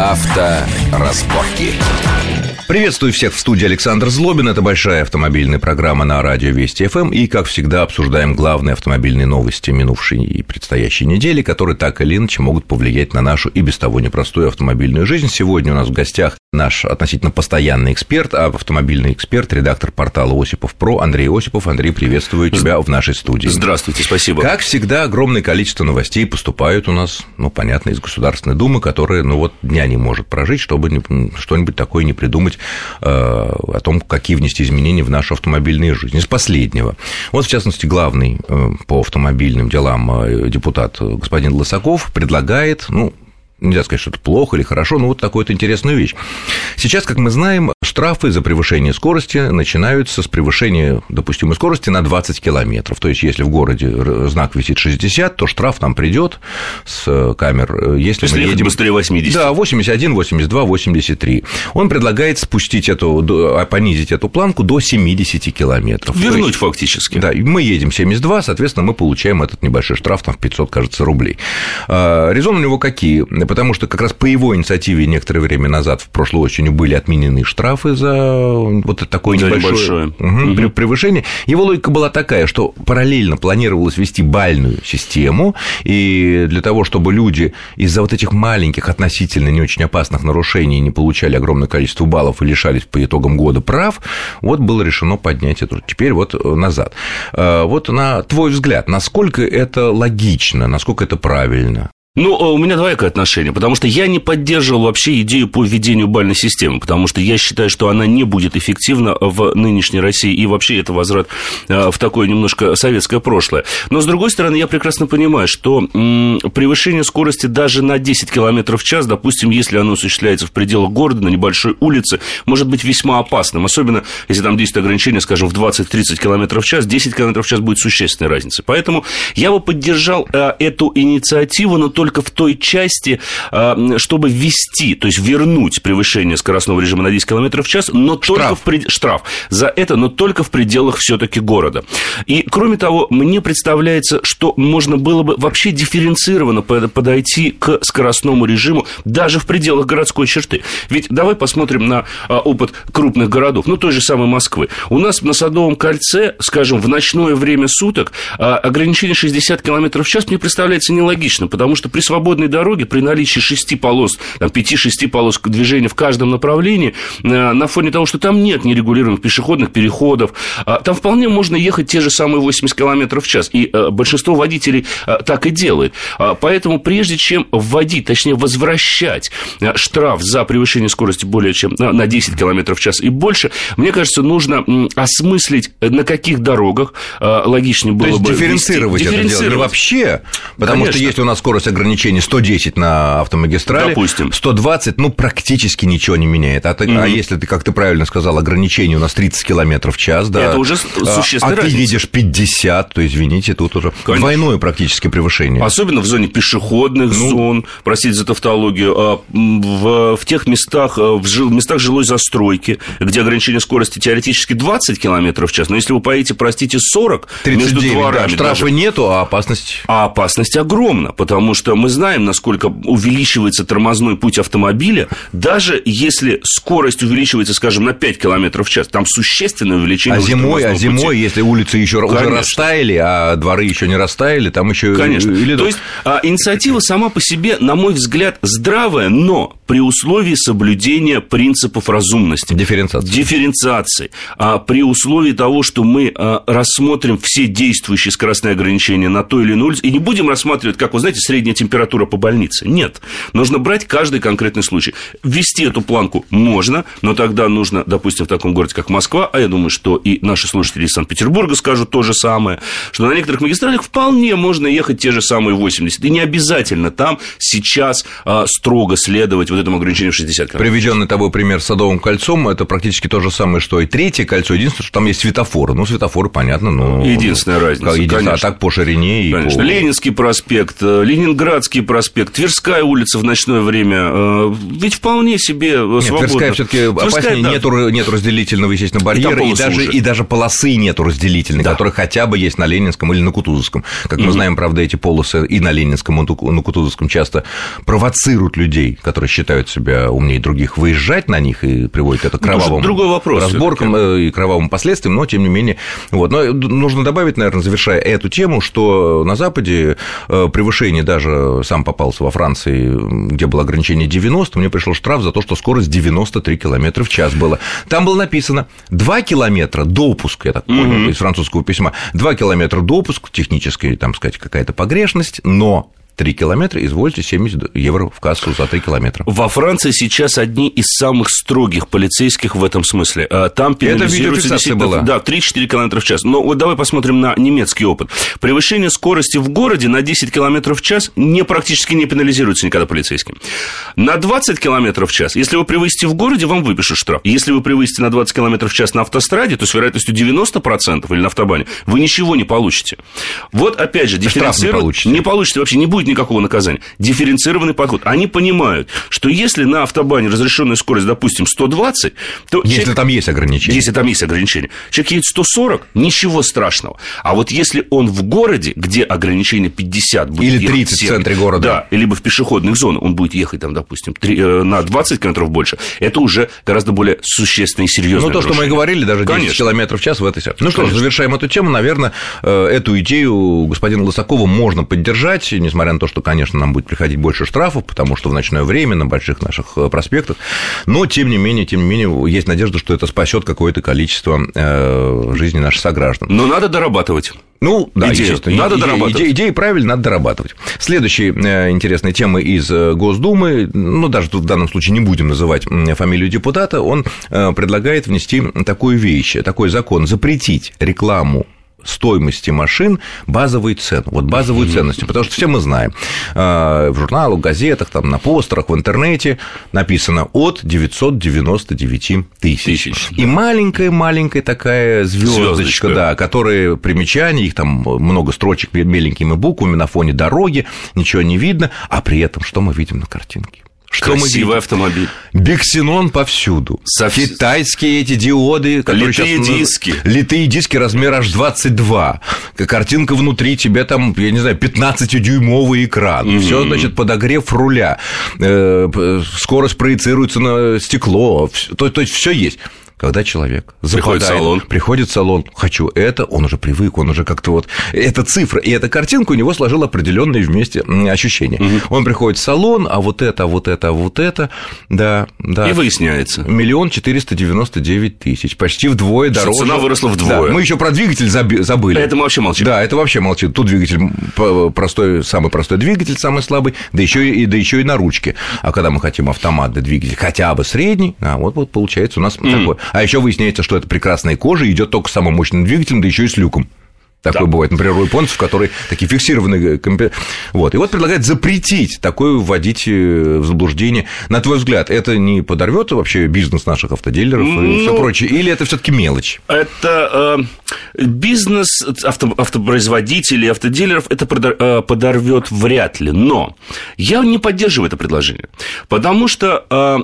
Авторазборки. Приветствую всех в студии Александр Злобин. Это большая автомобильная программа на радио Вести ФМ. И, как всегда, обсуждаем главные автомобильные новости минувшей и предстоящей недели, которые так или иначе могут повлиять на нашу и без того непростую автомобильную жизнь. Сегодня у нас в гостях наш относительно постоянный эксперт, а автомобильный эксперт, редактор портала Осипов Про Андрей Осипов. Андрей, приветствую тебя в нашей студии. Здравствуйте, спасибо. Как всегда, огромное количество новостей поступают у нас, ну, понятно, из Государственной Думы, которая, ну, вот дня не может прожить, чтобы что-нибудь такое не придумать о том, какие внести изменения в нашу автомобильную жизнь. Из последнего. Вот, в частности, главный э, по автомобильным делам э, депутат господин Лысаков предлагает, ну, нельзя сказать, что это плохо или хорошо, но вот такую вот интересную вещь. Сейчас, как мы знаем, штрафы за превышение скорости начинаются с превышения допустимой скорости на 20 километров. То есть, если в городе знак висит 60, то штраф нам придет с камер. Если, если мы едем быстрее 80. Да, 81, 82, 83. Он предлагает спустить эту, а, понизить эту планку до 70 километров. Вернуть есть, фактически. Да, мы едем 72, соответственно, мы получаем этот небольшой штраф, там, в 500, кажется, рублей. А, резон у него какие? потому что как раз по его инициативе некоторое время назад, в прошлой осенью, были отменены штрафы за вот такое да, небольшое, небольшое. Угу, превышение. Его логика была такая, что параллельно планировалось вести бальную систему, и для того, чтобы люди из-за вот этих маленьких, относительно не очень опасных нарушений не получали огромное количество баллов и лишались по итогам года прав, вот было решено поднять эту. Теперь вот назад. А, вот на твой взгляд, насколько это логично, насколько это правильно? Ну, э, у меня двоякое отношение, потому что я не поддерживал вообще идею по введению бальной системы, потому что я считаю, что она не будет эффективна в нынешней России, и вообще это возврат э, в такое немножко советское прошлое. Но, с другой стороны, я прекрасно понимаю, что превышение скорости даже на 10 км в час, допустим, если оно осуществляется в пределах города, на небольшой улице, может быть весьма опасным, особенно если там действует ограничение, скажем, в 20-30 км в час, 10 км в час будет существенной разницей. Поэтому я бы поддержал э, эту инициативу, но только в той части, а, чтобы ввести, то есть вернуть превышение скоростного режима на 10 км в час, но штраф. только в пред... штраф за это, но только в пределах все-таки города. И кроме того, мне представляется, что можно было бы вообще дифференцированно подойти к скоростному режиму даже в пределах городской черты. Ведь давай посмотрим на а, опыт крупных городов, ну той же самой Москвы. У нас на Садовом кольце, скажем, в ночное время суток а, ограничение 60 км в час мне представляется нелогично, потому что при свободной дороге, при наличии шести полос, там, пяти-шести полос движения в каждом направлении, э, на фоне того, что там нет нерегулируемых пешеходных переходов, а, там вполне можно ехать те же самые 80 км в час. И э, большинство водителей э, так и делает. А, поэтому прежде чем вводить, точнее возвращать штраф за превышение скорости более чем на 10 км в час и больше, мне кажется, нужно осмыслить, на каких дорогах логичнее было То есть бы дифференцировать, вести, это дифференцировать. дело не вообще, потому Конечно. что если у нас скорость ограничение 110 на автомагистрали, Допустим. 120, ну, практически ничего не меняет. А, mm-hmm. а если ты, как ты правильно сказал, ограничение у нас 30 км в час, да. Это уже существенная А, а ты видишь 50, то, извините, тут уже Конечно. двойное практически превышение. Особенно в зоне пешеходных ну, зон, простите за тавтологию, а, в, в тех местах, а, в, жил, местах жилой застройки, где ограничение скорости теоретически 20 км в час, но если вы поедете, простите, 40 39, между дворами... Да, штрафа даже, нету, а опасность... А опасность огромна, потому что мы знаем, насколько увеличивается тормозной путь автомобиля, даже если скорость увеличивается, скажем, на 5 км в час, там существенное увеличение. А зимой, а зимой, пути. если улицы еще Конечно. уже растаяли, а дворы еще не растаяли, там еще. Конечно. Или... То есть а, инициатива сама по себе, на мой взгляд, здравая, но при условии соблюдения принципов разумности. Дифференциации. Дифференциации. А при условии того, что мы а, рассмотрим все действующие скоростные ограничения на той или улице, и не будем рассматривать, как вы знаете, средняя температура по больнице. Нет. Нужно брать каждый конкретный случай. Ввести эту планку можно, но тогда нужно, допустим, в таком городе, как Москва, а я думаю, что и наши слушатели из Санкт-Петербурга скажут то же самое, что на некоторых магистралях вполне можно ехать те же самые 80. И не обязательно там сейчас а, строго следовать вот этому ограничению в 60 км. Приведенный тобой пример с Садовым кольцом, это практически то же самое, что и третье кольцо, единственное, что там есть светофоры. Ну, светофоры, понятно, но... Единственная разница, единственная, конечно. А так по ширине и Конечно. по... Ленинский проспект, э, Ленинградский проспект, Тверская улица в ночное время, э, ведь вполне себе Нет, свободно. Тверская все таки опаснее, да. нету, нет разделительного, естественно, барьера, и, и даже, и даже полосы нету разделительной, да. которые хотя бы есть на Ленинском или на Кутузовском. Как мы знаем, правда, эти полосы и на Ленинском, и на Кутузовском часто провоцируют людей, которые считают себя умнее других, выезжать на них и приводит это к ну, кровавым другой вопрос разборкам э, и кровавым последствиям, но тем не менее. Вот. Но нужно добавить, наверное, завершая эту тему, что на Западе э, превышение даже сам попался во Франции, где было ограничение 90, мне пришел штраф за то, что скорость 93 км в час была. Там было написано 2 километра допуск, я так понял, mm-hmm. из французского письма, 2 километра допуск, технически, там сказать, какая-то погрешность, но 3 километра, извольте, 70 евро в кассу за 3 километра. Во Франции сейчас одни из самых строгих полицейских в этом смысле. А, там пенализируется Это была. Да, 3-4 километра в час. Но вот давай посмотрим на немецкий опыт. Превышение скорости в городе на 10 километров в час не, практически не пенализируется никогда полицейским. На 20 километров в час, если вы превысите в городе, вам выпишут штраф. Если вы превысите на 20 километров в час на автостраде, то с вероятностью 90% или на автобане, вы ничего не получите. Вот опять же, дифференцировать... Не получите. не получите вообще, не будет никакого наказания. Дифференцированный подход. Они понимают, что если на автобане разрешенная скорость, допустим, 120, то... Если человек, там есть ограничения. Если там есть ограничения. Человек едет 140, ничего страшного. А вот если он в городе, где ограничение 50 будет Или 30 в центре города. Да, либо в пешеходных зонах, он будет ехать там, допустим, 3, э, на 20 километров больше, это уже гораздо более существенное и серьезное Ну, то, что мы говорили, даже 10 Конечно. километров в час в этой ситуации. Ну что ж, завершаем эту тему. Наверное, э, эту идею господина Лысакова можно поддержать, несмотря на то, что, конечно, нам будет приходить больше штрафов, потому что в ночное время на больших наших э, проспектах, но, тем не менее, тем не менее, есть надежда, что это спасет какое-то количество э, жизни наших сограждан. Но надо дорабатывать. Ну, да, идея. Надо идея, дорабатывать. Идеи, идеи правильно, надо дорабатывать. Следующая э, интересная тема из Госдумы, ну, даже в данном случае не будем называть фамилию депутата, он предлагает внести такую вещь, такой закон, запретить рекламу стоимости машин базовые цены. Вот базовую mm-hmm. ценность. Потому что все мы знаем, э, в журналах, газетах, там, на постерах, в интернете написано от 999 тысяч. тысяч И маленькая-маленькая такая звездочка, да, которая примечание, их там много строчек меленькими буквами на фоне дороги, ничего не видно, а при этом что мы видим на картинке? Что Красивый автомобиль. Биксенон повсюду. Со... Китайские эти диоды. Литые сейчас... диски. Литые диски размер аж 22. Картинка внутри, тебе там, я не знаю, 15-дюймовый экран. Угу. Все, значит, подогрев руля. Э, скорость проецируется на стекло. То, то есть все есть. Когда человек приходит в салон, приходит в салон, хочу это, он уже привык, он уже как-то вот эта цифра и эта картинка у него сложила определенные вместе ощущения. Угу. Он приходит в салон, а вот это, а вот это, а вот это, да, да. И выясняется. Миллион четыреста девяносто девять тысяч, почти вдвое дороже. Цена выросла вдвое. Да, мы еще про двигатель забыли. Это мы вообще молчим. Да, это вообще молчит. Тут двигатель простой, самый простой двигатель, самый слабый, да еще и, да еще и на ручке. А когда мы хотим автомат, да двигатель хотя бы средний, а вот, вот получается у нас mm. такое. А еще выясняется, что это прекрасная кожа идет только с самым мощным двигателем, да еще и с люком. Такое да. бывает, например, у японцев, которые такие фиксированные. Вот. И вот предлагает запретить такое вводить э, в заблуждение. На твой взгляд, это не подорвет вообще бизнес наших автодилеров ну, и все прочее? Или это все-таки мелочь? Это э, бизнес авто, автопроизводителей, автодилеров это э, подорвет вряд ли. Но я не поддерживаю это предложение. Потому что э,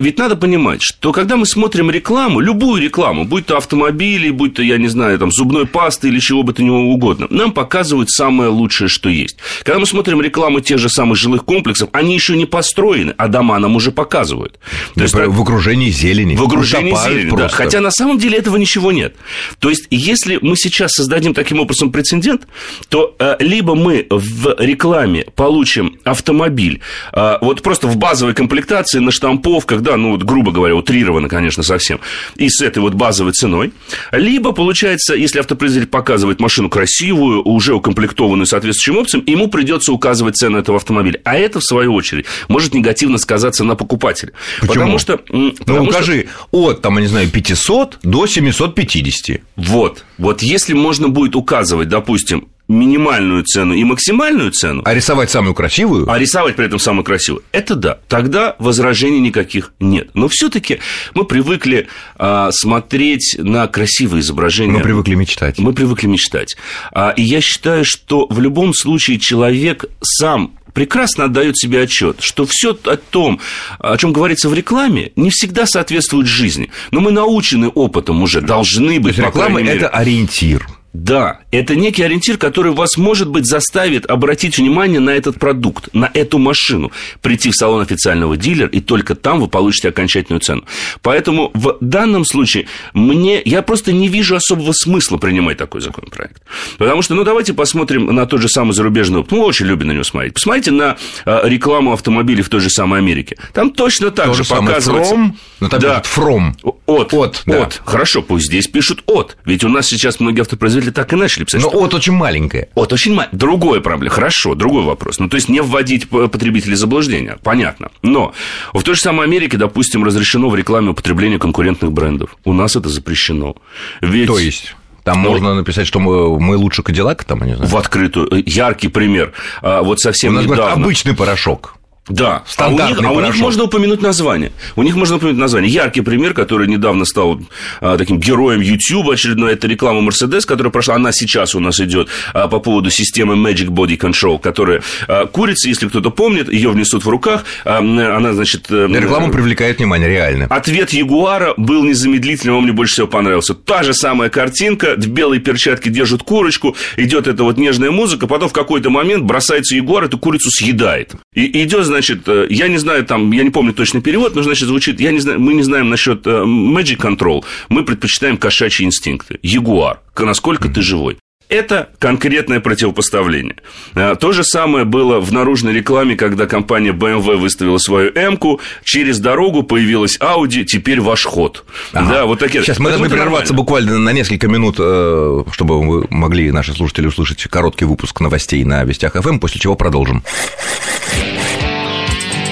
ведь надо понимать, что когда мы смотрим рекламу, любую рекламу, будь то автомобили, будь то, я не знаю, там, зубной пасты или чего бы то ни угодно, нам показывают самое лучшее, что есть. Когда мы смотрим рекламу тех же самых жилых комплексов, они еще не построены, а дома нам уже показывают. То есть, в окружении зелени. В окружении зелени, да. Хотя на самом деле этого ничего нет. То есть, если мы сейчас создадим таким образом прецедент, то э, либо мы в рекламе получим автомобиль, э, вот просто в базовой комплектации на штамповках, да, ну вот грубо говоря, утрированно, конечно, совсем, и с этой вот базовой ценой, либо получается, если автопроизводитель показывает машину красивую, уже укомплектованную соответствующим опциям, ему придется указывать цену этого автомобиля. А это, в свою очередь, может негативно сказаться на покупателе. Почему? Потому что... Ну, потому ну, укажи, что... от, там, я не знаю, 500 до 750. Вот. Вот если можно будет указывать, допустим, минимальную цену и максимальную цену. А рисовать самую красивую? А рисовать при этом самую красивую. Это да. Тогда возражений никаких нет. Но все-таки мы привыкли а, смотреть на красивые изображения. Мы привыкли мечтать. Мы привыкли мечтать. А, и я считаю, что в любом случае человек сам прекрасно отдает себе отчет, что все о том, о чем говорится в рекламе, не всегда соответствует жизни. Но мы научены опытом уже, должны быть. То есть реклама это ориентир. Да, это некий ориентир, который вас, может быть, заставит обратить внимание на этот продукт, на эту машину, прийти в салон официального дилера, и только там вы получите окончательную цену. Поэтому в данном случае мне, я просто не вижу особого смысла принимать такой законопроект. Потому что, ну, давайте посмотрим на тот же самый зарубежный опыт. Мы очень любим на него смотреть. Посмотрите на а, рекламу автомобилей в той же самой Америке. Там точно так То же, же показывается... From, но там да. From. От. От, да. от. Хорошо, пусть здесь пишут от. Ведь у нас сейчас многие автопроизводители так и начали писать. Но что... от очень маленькое. От очень маленькое. Другое проблема. Хорошо, другой вопрос. Ну, то есть не вводить потребителей в заблуждение. Понятно. Но в той же самой Америке, допустим, разрешено в рекламе употребление конкурентных брендов. У нас это запрещено. Ведь... То есть? Там ну, можно написать, что мы, мы лучше Кадиллак, там, не знаю. В открытую. Яркий пример. А, вот совсем У нас недавно... говорят, обычный порошок. Да, а у, них, а у них можно упомянуть название. У них можно упомянуть название. Яркий пример, который недавно стал а, таким героем YouTube очередной, это реклама Mercedes, которая прошла, она сейчас у нас идет а, по поводу системы Magic Body Control, которая а, курица, если кто-то помнит, ее внесут в руках, а, она, значит... Э, реклама привлекает внимание, реально. Ответ Ягуара был незамедлительным, он мне больше всего понравился. Та же самая картинка, в белой перчатке держит курочку, идет эта вот нежная музыка, потом в какой-то момент бросается Ягуар, эту курицу съедает. И идет, значит, э, я не знаю, там, я не помню точный перевод, но, значит, звучит, я не знаю, мы не знаем насчет э, Magic Control, мы предпочитаем кошачьи инстинкты. Ягуар, насколько ты живой. Это конкретное противопоставление. Э, то же самое было в наружной рекламе, когда компания BMW выставила свою М-ку, через дорогу появилась Audi, теперь ваш ход. Ага. Да, вот такие. Сейчас мы должны прерваться буквально на несколько минут, чтобы вы могли, наши слушатели, услышать короткий выпуск новостей на Вестях ФМ, после чего продолжим.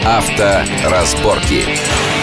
Авторазборки.